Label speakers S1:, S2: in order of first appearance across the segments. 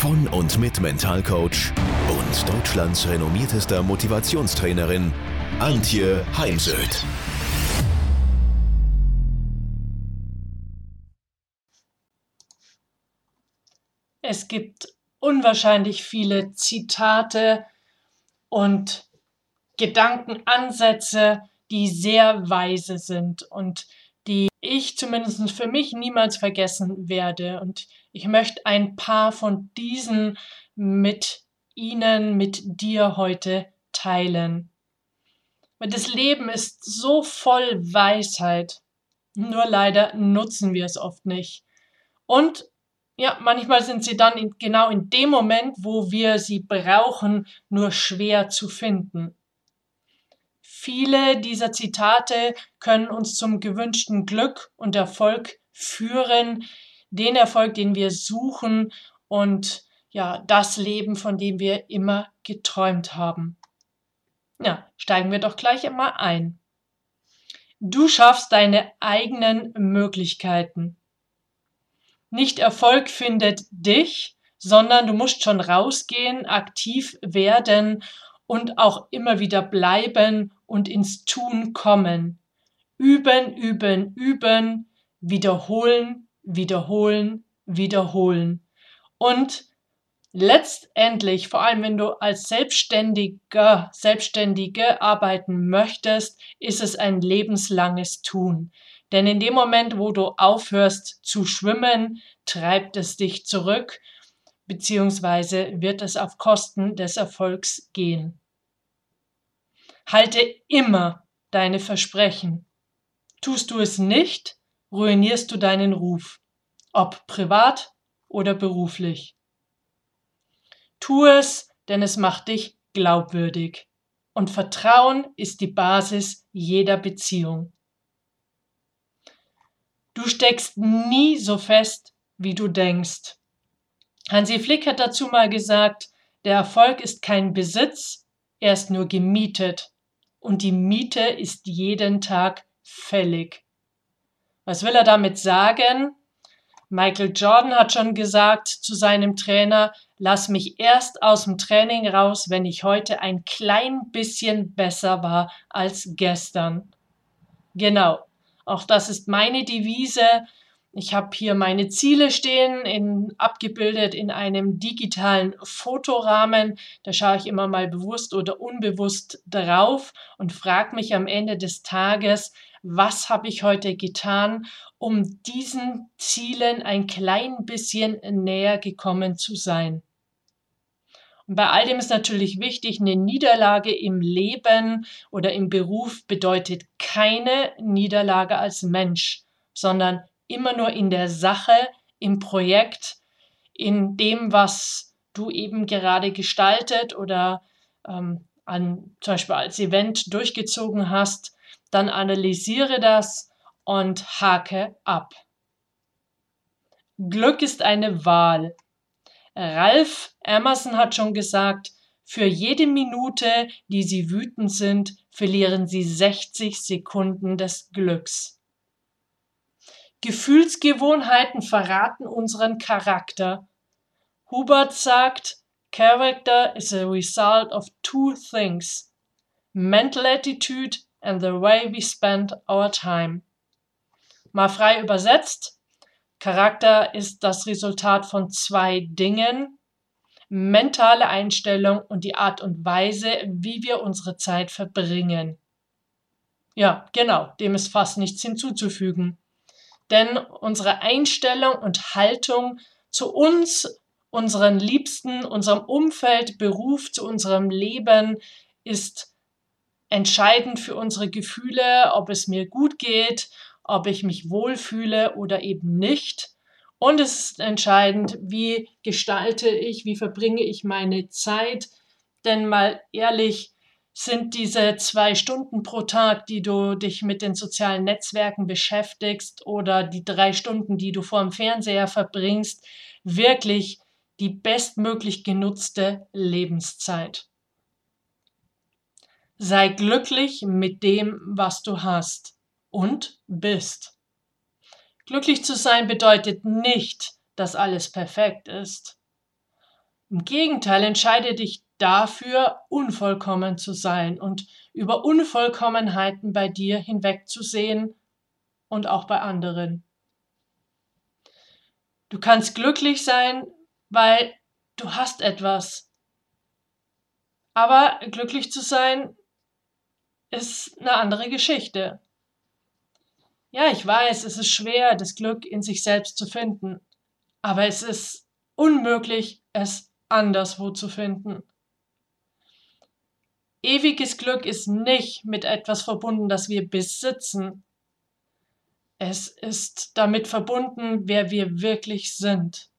S1: von und mit Mentalcoach und Deutschlands renommiertester Motivationstrainerin Antje Heimsöth.
S2: Es gibt unwahrscheinlich viele Zitate und Gedankenansätze, die sehr weise sind und die ich zumindest für mich niemals vergessen werde. Und ich möchte ein paar von diesen mit Ihnen, mit dir heute teilen. Weil das Leben ist so voll Weisheit. Nur leider nutzen wir es oft nicht. Und ja, manchmal sind sie dann in, genau in dem Moment, wo wir sie brauchen, nur schwer zu finden. Viele dieser Zitate können uns zum gewünschten Glück und Erfolg führen, den Erfolg, den wir suchen und ja, das Leben, von dem wir immer geträumt haben. Ja, steigen wir doch gleich einmal ein. Du schaffst deine eigenen Möglichkeiten. Nicht Erfolg findet dich, sondern du musst schon rausgehen, aktiv werden und auch immer wieder bleiben und ins Tun kommen. Üben, üben, üben, wiederholen, wiederholen, wiederholen. Und letztendlich, vor allem wenn du als Selbstständiger, Selbstständige arbeiten möchtest, ist es ein lebenslanges Tun. Denn in dem Moment, wo du aufhörst zu schwimmen, treibt es dich zurück, beziehungsweise wird es auf Kosten des Erfolgs gehen. Halte immer deine Versprechen. Tust du es nicht, ruinierst du deinen Ruf, ob privat oder beruflich. Tu es, denn es macht dich glaubwürdig. Und Vertrauen ist die Basis jeder Beziehung. Du steckst nie so fest, wie du denkst. Hansi Flick hat dazu mal gesagt, der Erfolg ist kein Besitz, er ist nur gemietet und die Miete ist jeden Tag fällig. Was will er damit sagen? Michael Jordan hat schon gesagt zu seinem Trainer, lass mich erst aus dem Training raus, wenn ich heute ein klein bisschen besser war als gestern. Genau, auch das ist meine Devise. Ich habe hier meine Ziele stehen, in, abgebildet in einem digitalen Fotorahmen. Da schaue ich immer mal bewusst oder unbewusst drauf und frage mich am Ende des Tages, was habe ich heute getan, um diesen Zielen ein klein bisschen näher gekommen zu sein. Und bei all dem ist natürlich wichtig, eine Niederlage im Leben oder im Beruf bedeutet keine Niederlage als Mensch, sondern immer nur in der Sache, im Projekt, in dem, was du eben gerade gestaltet oder ähm, an, zum Beispiel als Event durchgezogen hast, dann analysiere das und hake ab. Glück ist eine Wahl. Ralph Emerson hat schon gesagt, für jede Minute, die Sie wütend sind, verlieren Sie 60 Sekunden des Glücks. Gefühlsgewohnheiten verraten unseren Charakter. Hubert sagt, Character is a result of two things mental attitude and the way we spend our time. Mal frei übersetzt, Charakter ist das Resultat von zwei Dingen, mentale Einstellung und die Art und Weise, wie wir unsere Zeit verbringen. Ja, genau, dem ist fast nichts hinzuzufügen denn unsere Einstellung und Haltung zu uns, unseren Liebsten, unserem Umfeld, Beruf, zu unserem Leben ist entscheidend für unsere Gefühle, ob es mir gut geht, ob ich mich wohlfühle oder eben nicht. Und es ist entscheidend, wie gestalte ich, wie verbringe ich meine Zeit. Denn mal ehrlich, sind diese zwei Stunden pro Tag, die du dich mit den sozialen Netzwerken beschäftigst oder die drei Stunden, die du vor dem Fernseher verbringst, wirklich die bestmöglich genutzte Lebenszeit. Sei glücklich mit dem, was du hast und bist. Glücklich zu sein bedeutet nicht, dass alles perfekt ist. Im Gegenteil, entscheide dich dafür, unvollkommen zu sein und über Unvollkommenheiten bei dir hinwegzusehen und auch bei anderen. Du kannst glücklich sein, weil du hast etwas. Aber glücklich zu sein ist eine andere Geschichte. Ja, ich weiß, es ist schwer, das Glück in sich selbst zu finden, aber es ist unmöglich, es anderswo zu finden. Ewiges Glück ist nicht mit etwas verbunden, das wir besitzen. Es ist damit verbunden, wer wir wirklich sind.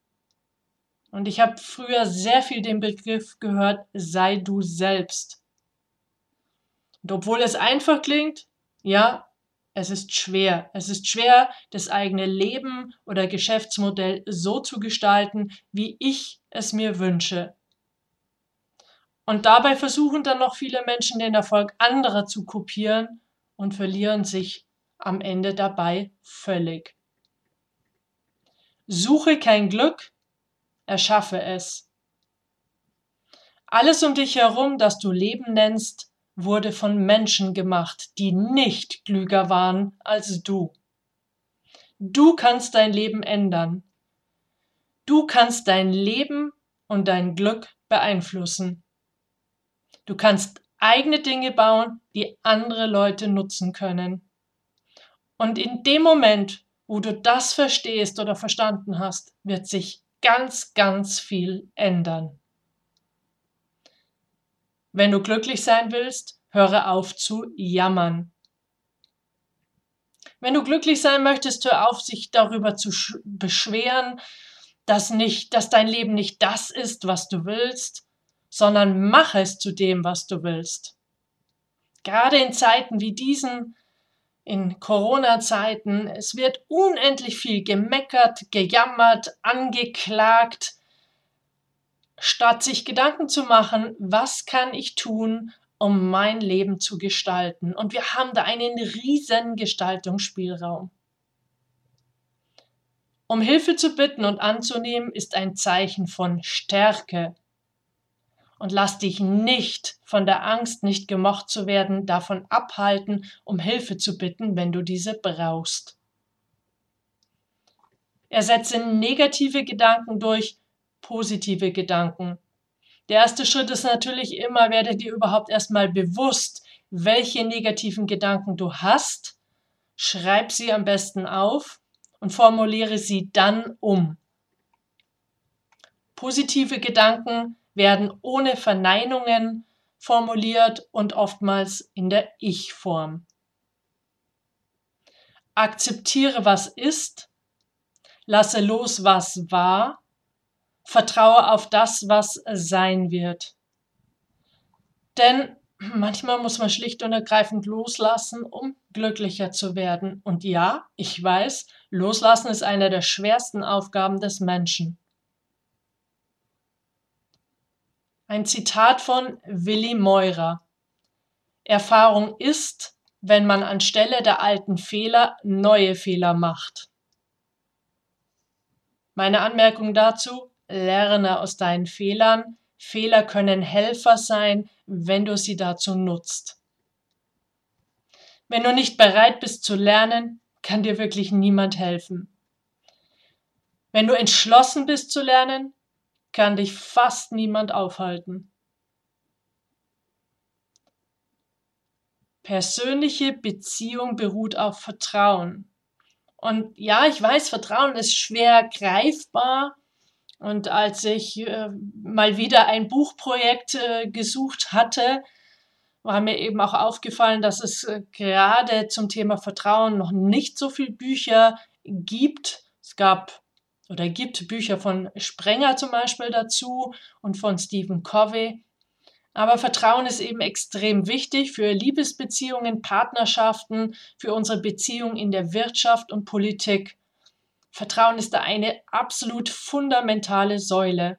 S2: Und ich habe früher sehr viel den Begriff gehört, sei du selbst. Und obwohl es einfach klingt, ja, es ist schwer. Es ist schwer, das eigene Leben oder Geschäftsmodell so zu gestalten, wie ich es mir wünsche. Und dabei versuchen dann noch viele Menschen den Erfolg anderer zu kopieren und verlieren sich am Ende dabei völlig. Suche kein Glück, erschaffe es. Alles um dich herum, das du Leben nennst, wurde von Menschen gemacht, die nicht klüger waren als du. Du kannst dein Leben ändern. Du kannst dein Leben und dein Glück beeinflussen. Du kannst eigene Dinge bauen, die andere Leute nutzen können. Und in dem Moment, wo du das verstehst oder verstanden hast, wird sich ganz, ganz viel ändern. Wenn du glücklich sein willst, höre auf zu jammern. Wenn du glücklich sein möchtest, hör auf, sich darüber zu beschweren, dass nicht, dass dein Leben nicht das ist, was du willst, sondern mach es zu dem, was du willst. Gerade in Zeiten wie diesen, in Corona-Zeiten, es wird unendlich viel gemeckert, gejammert, angeklagt, statt sich Gedanken zu machen, was kann ich tun, um mein Leben zu gestalten. Und wir haben da einen riesen Gestaltungsspielraum. Um Hilfe zu bitten und anzunehmen, ist ein Zeichen von Stärke und lass dich nicht von der Angst, nicht gemocht zu werden, davon abhalten, um Hilfe zu bitten, wenn du diese brauchst. Ersetze negative Gedanken durch positive Gedanken. Der erste Schritt ist natürlich immer, werde dir überhaupt erstmal bewusst, welche negativen Gedanken du hast, schreib sie am besten auf und formuliere sie dann um. Positive Gedanken werden ohne Verneinungen formuliert und oftmals in der Ich-Form. Akzeptiere, was ist, lasse los, was war, vertraue auf das, was sein wird. Denn manchmal muss man schlicht und ergreifend loslassen, um glücklicher zu werden. Und ja, ich weiß, loslassen ist eine der schwersten Aufgaben des Menschen. Ein Zitat von Willi Meurer. Erfahrung ist, wenn man anstelle der alten Fehler neue Fehler macht. Meine Anmerkung dazu, lerne aus deinen Fehlern. Fehler können Helfer sein, wenn du sie dazu nutzt. Wenn du nicht bereit bist zu lernen, kann dir wirklich niemand helfen. Wenn du entschlossen bist zu lernen, kann dich fast niemand aufhalten. Persönliche Beziehung beruht auf Vertrauen. Und ja, ich weiß, Vertrauen ist schwer greifbar. Und als ich äh, mal wieder ein Buchprojekt äh, gesucht hatte, war mir eben auch aufgefallen, dass es äh, gerade zum Thema Vertrauen noch nicht so viele Bücher gibt. Es gab oder gibt Bücher von Sprenger zum Beispiel dazu und von Stephen Covey. Aber Vertrauen ist eben extrem wichtig für Liebesbeziehungen, Partnerschaften, für unsere Beziehung in der Wirtschaft und Politik. Vertrauen ist da eine absolut fundamentale Säule.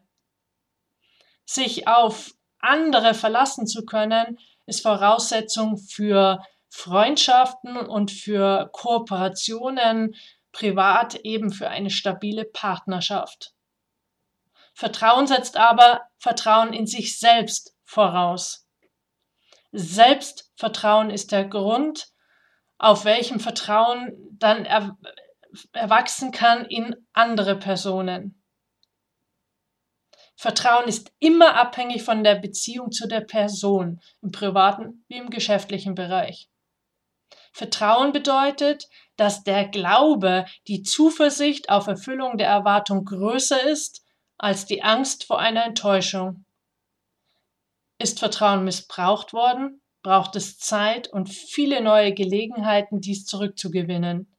S2: Sich auf andere verlassen zu können, ist Voraussetzung für Freundschaften und für Kooperationen, privat eben für eine stabile Partnerschaft. Vertrauen setzt aber Vertrauen in sich selbst voraus. Selbstvertrauen ist der Grund, auf welchem Vertrauen dann erwachsen kann in andere Personen. Vertrauen ist immer abhängig von der Beziehung zu der Person, im privaten wie im geschäftlichen Bereich. Vertrauen bedeutet, dass der Glaube, die Zuversicht auf Erfüllung der Erwartung größer ist als die Angst vor einer Enttäuschung. Ist Vertrauen missbraucht worden, braucht es Zeit und viele neue Gelegenheiten, dies zurückzugewinnen.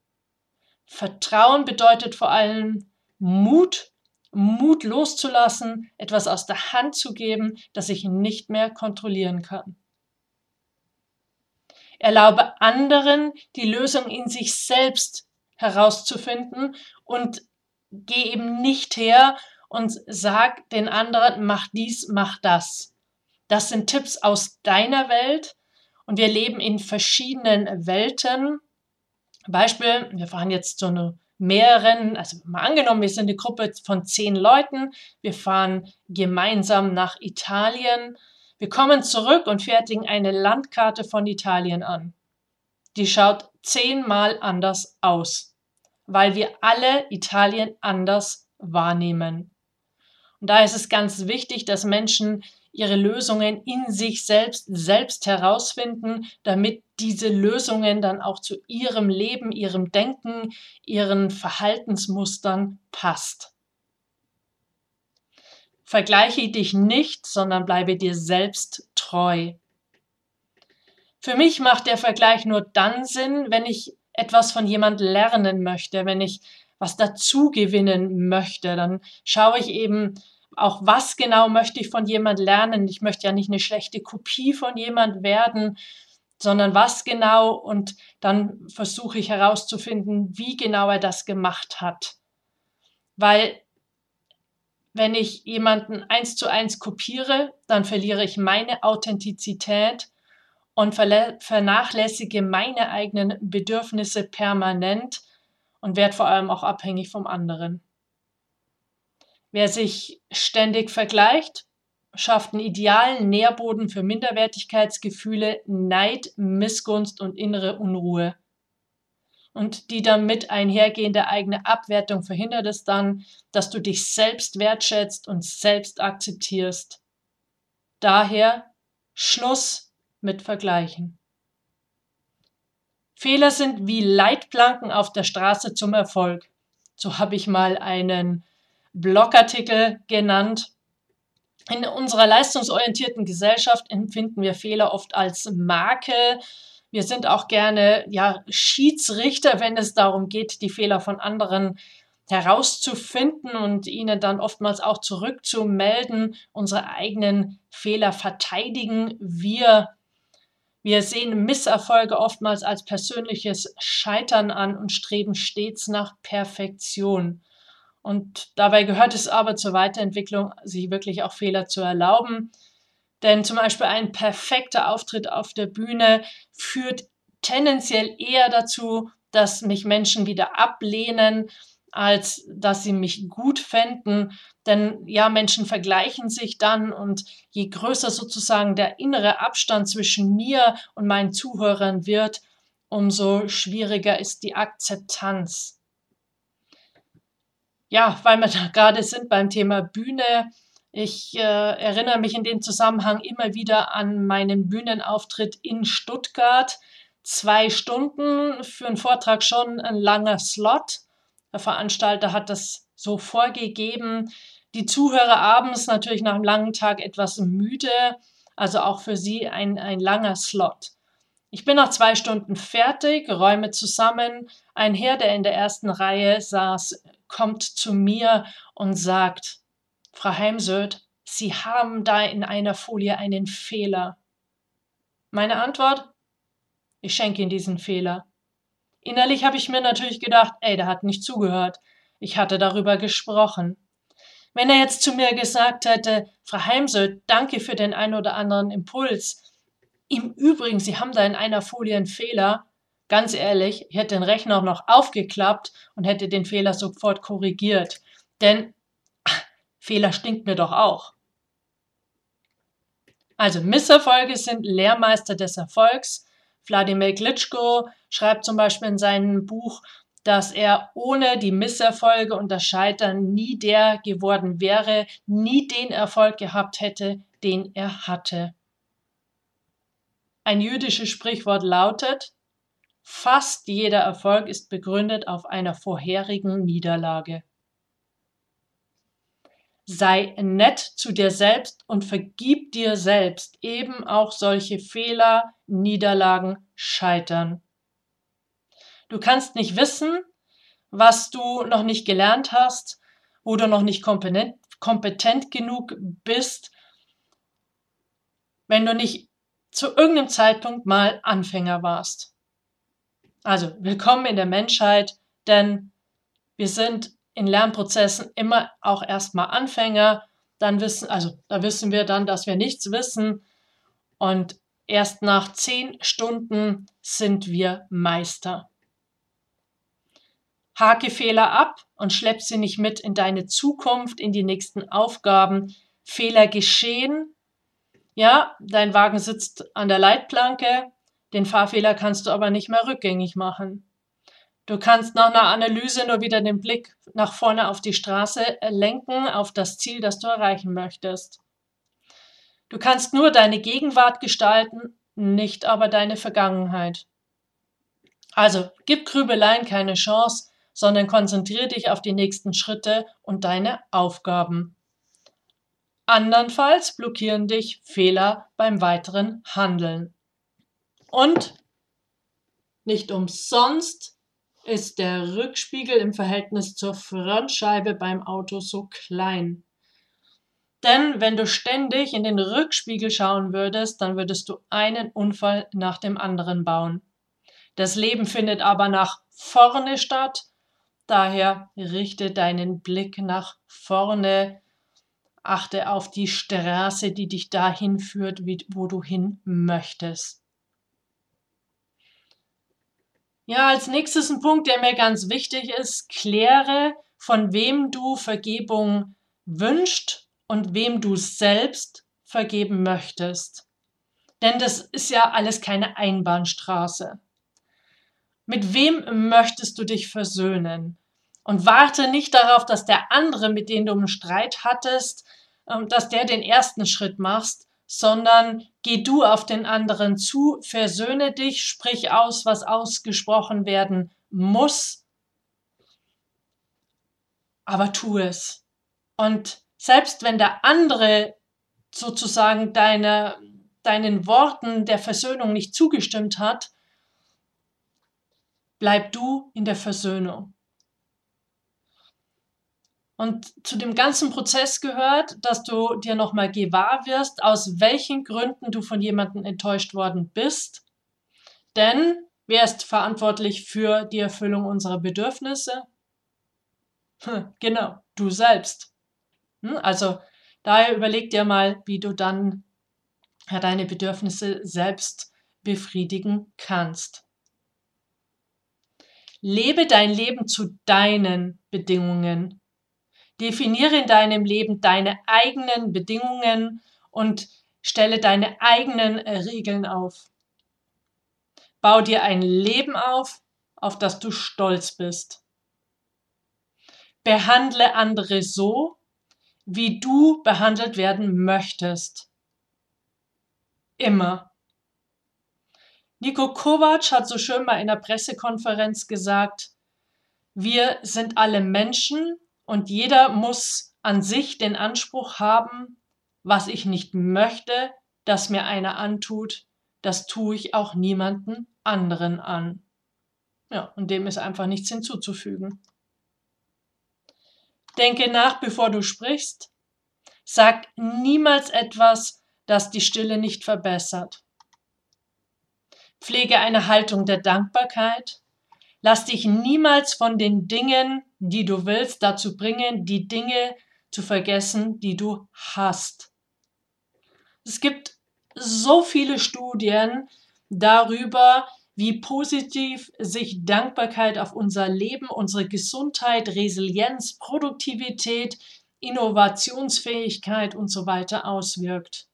S2: Vertrauen bedeutet vor allem Mut, Mut loszulassen, etwas aus der Hand zu geben, das ich nicht mehr kontrollieren kann. Erlaube anderen, die Lösung in sich selbst herauszufinden und geh eben nicht her und sag den anderen, mach dies, mach das. Das sind Tipps aus deiner Welt und wir leben in verschiedenen Welten. Beispiel, wir fahren jetzt so eine mehreren, also mal angenommen, wir sind eine Gruppe von zehn Leuten, wir fahren gemeinsam nach Italien, wir kommen zurück und fertigen eine Landkarte von Italien an. Die schaut zehnmal anders aus, weil wir alle Italien anders wahrnehmen. Und da ist es ganz wichtig, dass Menschen ihre Lösungen in sich selbst selbst herausfinden, damit diese Lösungen dann auch zu ihrem Leben, ihrem Denken, ihren Verhaltensmustern passt. Vergleiche dich nicht, sondern bleibe dir selbst treu. Für mich macht der Vergleich nur dann Sinn, wenn ich etwas von jemand lernen möchte, wenn ich was dazu gewinnen möchte, dann schaue ich eben, auch was genau möchte ich von jemand lernen. Ich möchte ja nicht eine schlechte Kopie von jemand werden, sondern was genau und dann versuche ich herauszufinden, wie genau er das gemacht hat. Weil wenn ich jemanden eins zu eins kopiere, dann verliere ich meine Authentizität und vernachlässige meine eigenen Bedürfnisse permanent und werde vor allem auch abhängig vom anderen. Wer sich ständig vergleicht, schafft einen idealen Nährboden für Minderwertigkeitsgefühle, Neid, Missgunst und innere Unruhe. Und die damit einhergehende eigene Abwertung verhindert es dann, dass du dich selbst wertschätzt und selbst akzeptierst. Daher Schluss mit Vergleichen. Fehler sind wie Leitplanken auf der Straße zum Erfolg. So habe ich mal einen Blogartikel genannt. In unserer leistungsorientierten Gesellschaft empfinden wir Fehler oft als Makel. Wir sind auch gerne ja, Schiedsrichter, wenn es darum geht, die Fehler von anderen herauszufinden und ihnen dann oftmals auch zurückzumelden, unsere eigenen Fehler verteidigen wir. Wir sehen Misserfolge oftmals als persönliches Scheitern an und streben stets nach Perfektion. Und dabei gehört es aber zur Weiterentwicklung, sich wirklich auch Fehler zu erlauben. Denn zum Beispiel ein perfekter Auftritt auf der Bühne führt tendenziell eher dazu, dass mich Menschen wieder ablehnen, als dass sie mich gut fänden. Denn ja, Menschen vergleichen sich dann und je größer sozusagen der innere Abstand zwischen mir und meinen Zuhörern wird, umso schwieriger ist die Akzeptanz ja, weil wir da gerade sind beim Thema Bühne. Ich äh, erinnere mich in dem Zusammenhang immer wieder an meinen Bühnenauftritt in Stuttgart. Zwei Stunden für einen Vortrag schon ein langer Slot. Der Veranstalter hat das so vorgegeben. Die Zuhörer abends natürlich nach einem langen Tag etwas müde, also auch für sie ein, ein langer Slot. Ich bin nach zwei Stunden fertig, räume zusammen. Ein Herr, der in der ersten Reihe saß, kommt zu mir und sagt, Frau Heimsöth, Sie haben da in einer Folie einen Fehler. Meine Antwort? Ich schenke Ihnen diesen Fehler. Innerlich habe ich mir natürlich gedacht, ey, der hat nicht zugehört. Ich hatte darüber gesprochen. Wenn er jetzt zu mir gesagt hätte, Frau Heimsöld, danke für den ein oder anderen Impuls. Im Übrigen, Sie haben da in einer Folie einen Fehler. Ganz ehrlich, ich hätte den Rechner noch aufgeklappt und hätte den Fehler sofort korrigiert. Denn ach, Fehler stinkt mir doch auch. Also Misserfolge sind Lehrmeister des Erfolgs. Wladimir Klitschko schreibt zum Beispiel in seinem Buch, dass er ohne die Misserfolge und das Scheitern nie der geworden wäre, nie den Erfolg gehabt hätte, den er hatte. Ein jüdisches Sprichwort lautet, fast jeder Erfolg ist begründet auf einer vorherigen Niederlage. Sei nett zu dir selbst und vergib dir selbst eben auch solche Fehler, Niederlagen, Scheitern. Du kannst nicht wissen, was du noch nicht gelernt hast, wo du noch nicht kompetent, kompetent genug bist, wenn du nicht zu irgendeinem Zeitpunkt mal Anfänger warst. Also willkommen in der Menschheit, denn wir sind in Lernprozessen immer auch erstmal Anfänger, dann wissen, also da wissen wir dann, dass wir nichts wissen und erst nach zehn Stunden sind wir Meister. Hake Fehler ab und schlepp sie nicht mit in deine Zukunft, in die nächsten Aufgaben. Fehler geschehen. Ja, dein Wagen sitzt an der Leitplanke, den Fahrfehler kannst du aber nicht mehr rückgängig machen. Du kannst nach einer Analyse nur wieder den Blick nach vorne auf die Straße lenken, auf das Ziel, das du erreichen möchtest. Du kannst nur deine Gegenwart gestalten, nicht aber deine Vergangenheit. Also gib Grübeleien keine Chance, sondern konzentriere dich auf die nächsten Schritte und deine Aufgaben. Andernfalls blockieren dich Fehler beim weiteren Handeln. Und nicht umsonst ist der Rückspiegel im Verhältnis zur Frontscheibe beim Auto so klein. Denn wenn du ständig in den Rückspiegel schauen würdest, dann würdest du einen Unfall nach dem anderen bauen. Das Leben findet aber nach vorne statt, daher richte deinen Blick nach vorne, achte auf die Straße, die dich dahin führt, wo du hin möchtest. Ja, als nächstes ein Punkt, der mir ganz wichtig ist, kläre, von wem du Vergebung wünscht und wem du selbst vergeben möchtest. Denn das ist ja alles keine Einbahnstraße. Mit wem möchtest du dich versöhnen? Und warte nicht darauf, dass der andere, mit dem du einen Streit hattest, ähm, dass der den ersten Schritt machst, sondern geh du auf den anderen zu, versöhne dich, sprich aus, was ausgesprochen werden muss, aber tu es. Und selbst wenn der andere sozusagen deine, deinen Worten der Versöhnung nicht zugestimmt hat, bleib du in der Versöhnung. Und zu dem ganzen Prozess gehört, dass du dir nochmal gewahr wirst, aus welchen Gründen du von jemandem enttäuscht worden bist. Denn wer ist verantwortlich für die Erfüllung unserer Bedürfnisse? Hm, genau, du selbst. Hm, also daher überleg dir mal, wie du dann deine Bedürfnisse selbst befriedigen kannst. Lebe dein Leben zu deinen Bedingungen Definiere in deinem Leben deine eigenen Bedingungen und stelle deine eigenen Regeln auf. Bau dir ein Leben auf, auf das du stolz bist. Behandle andere so, wie du behandelt werden möchtest. Immer. Nico Kovac hat so schön mal in der Pressekonferenz gesagt, wir sind alle Menschen und jeder muss an sich den Anspruch haben, was ich nicht möchte, dass mir einer antut, das tue ich auch niemanden anderen an. Ja, und dem ist einfach nichts hinzuzufügen. Denke nach, bevor du sprichst. Sag niemals etwas, das die Stille nicht verbessert. Pflege eine Haltung der Dankbarkeit. Lass dich niemals von den Dingen, die du willst, dazu bringen, die Dinge zu vergessen, die du hast. Es gibt so viele Studien darüber, wie positiv sich Dankbarkeit auf unser Leben, unsere Gesundheit, Resilienz, Produktivität, Innovationsfähigkeit und so weiter auswirkt.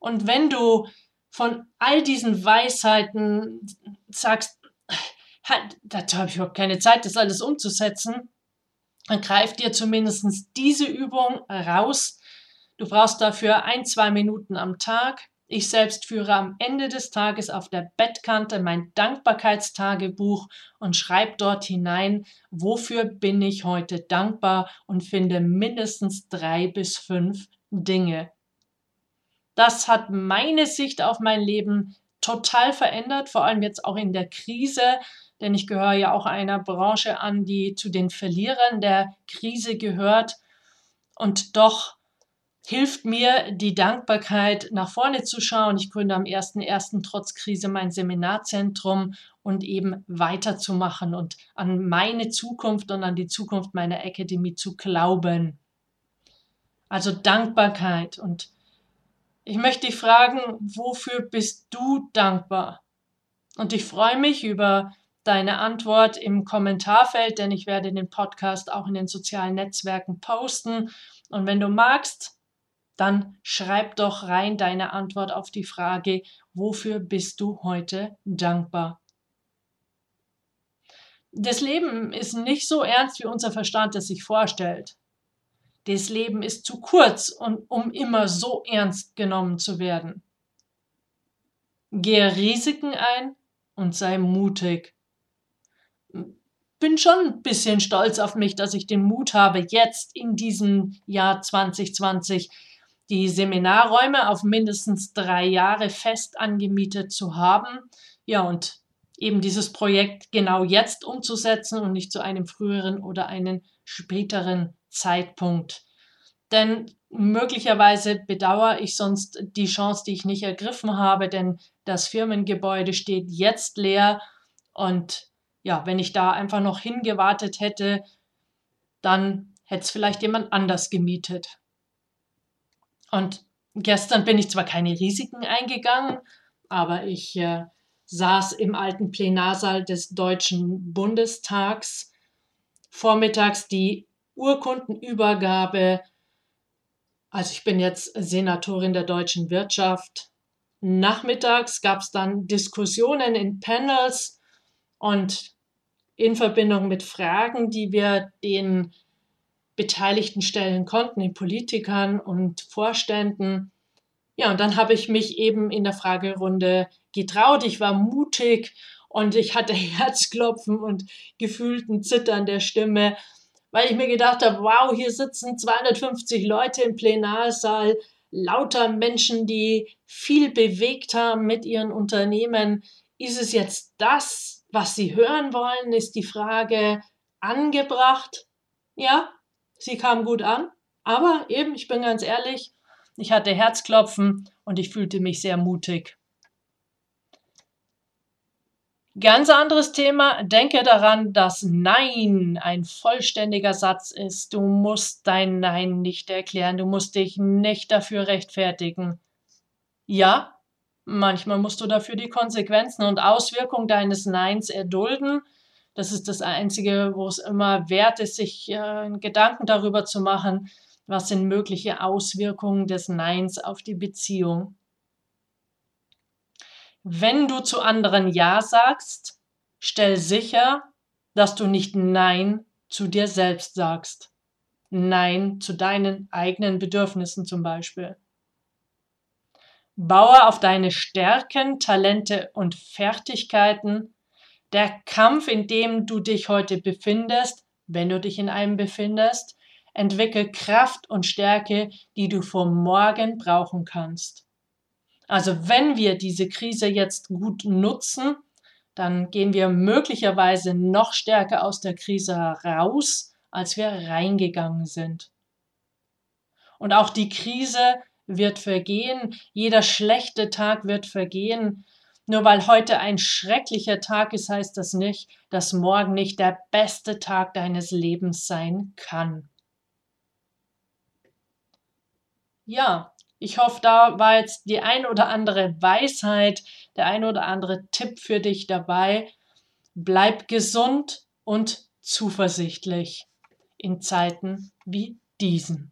S2: Und wenn du von all diesen Weisheiten sagst, dazu habe ich überhaupt keine Zeit, das alles umzusetzen, dann greif dir zumindest diese Übung raus. Du brauchst dafür ein, zwei Minuten am Tag. Ich selbst führe am Ende des Tages auf der Bettkante mein Dankbarkeitstagebuch und schreibe dort hinein, wofür bin ich heute dankbar und finde mindestens drei bis fünf Dinge. Das hat meine Sicht auf mein Leben total verändert, vor allem jetzt auch in der Krise, denn ich gehöre ja auch einer Branche an, die zu den Verlierern der Krise gehört. Und doch hilft mir die Dankbarkeit, nach vorne zu schauen. Ich gründe am 1.1. trotz Krise mein Seminarzentrum und eben weiterzumachen und an meine Zukunft und an die Zukunft meiner Akademie zu glauben. Also Dankbarkeit. Und ich möchte dich fragen, wofür bist du dankbar? Und ich freue mich über deine Antwort im Kommentarfeld, denn ich werde den Podcast auch in den sozialen Netzwerken posten. Und wenn du magst, dann schreib doch rein deine Antwort auf die Frage, wofür bist du heute dankbar? Das Leben ist nicht so ernst, wie unser Verstand es sich vorstellt. Das Leben ist zu kurz, um immer so ernst genommen zu werden. Gehe Risiken ein und sei mutig. Bin schon ein bisschen stolz auf mich, dass ich den Mut habe, jetzt in diesem Jahr 2020 die Seminarräume auf mindestens drei Jahre fest angemietet zu haben. Ja, und eben dieses Projekt genau jetzt umzusetzen und nicht zu einem früheren oder einem späteren Zeitpunkt. Denn möglicherweise bedauere ich sonst die Chance, die ich nicht ergriffen habe, denn das Firmengebäude steht jetzt leer und ja, wenn ich da einfach noch hingewartet hätte, dann hätte es vielleicht jemand anders gemietet. Und gestern bin ich zwar keine Risiken eingegangen, aber ich äh, saß im alten Plenarsaal des Deutschen Bundestags. Vormittags die Urkundenübergabe. Also ich bin jetzt Senatorin der deutschen Wirtschaft. Nachmittags gab es dann Diskussionen in Panels und in Verbindung mit Fragen, die wir den Beteiligten stellen konnten, den Politikern und Vorständen. Ja, und dann habe ich mich eben in der Fragerunde getraut. Ich war mutig und ich hatte Herzklopfen und gefühlten Zittern der Stimme, weil ich mir gedacht habe, wow, hier sitzen 250 Leute im Plenarsaal, lauter Menschen, die viel bewegt haben mit ihren Unternehmen. Ist es jetzt das, was sie hören wollen? Ist die Frage angebracht? Ja, sie kam gut an, aber eben, ich bin ganz ehrlich, ich hatte Herzklopfen und ich fühlte mich sehr mutig. Ganz anderes Thema. Denke daran, dass Nein ein vollständiger Satz ist. Du musst dein Nein nicht erklären. Du musst dich nicht dafür rechtfertigen. Ja, manchmal musst du dafür die Konsequenzen und Auswirkungen deines Neins erdulden. Das ist das Einzige, wo es immer wert ist, sich äh, Gedanken darüber zu machen, was sind mögliche Auswirkungen des Neins auf die Beziehung. Wenn du zu anderen Ja sagst, stell sicher, dass du nicht Nein zu dir selbst sagst. Nein zu deinen eigenen Bedürfnissen zum Beispiel. Baue auf deine Stärken, Talente und Fertigkeiten der Kampf, in dem du dich heute befindest, wenn du dich in einem befindest, entwickel Kraft und Stärke, die du vor morgen brauchen kannst. Also wenn wir diese Krise jetzt gut nutzen, dann gehen wir möglicherweise noch stärker aus der Krise heraus, als wir reingegangen sind. Und auch die Krise wird vergehen, jeder schlechte Tag wird vergehen. Nur weil heute ein schrecklicher Tag ist, heißt das nicht, dass morgen nicht der beste Tag deines Lebens sein kann. Ja, ich hoffe, da war jetzt die ein oder andere Weisheit, der ein oder andere Tipp für dich dabei. Bleib gesund und zuversichtlich in Zeiten wie diesen.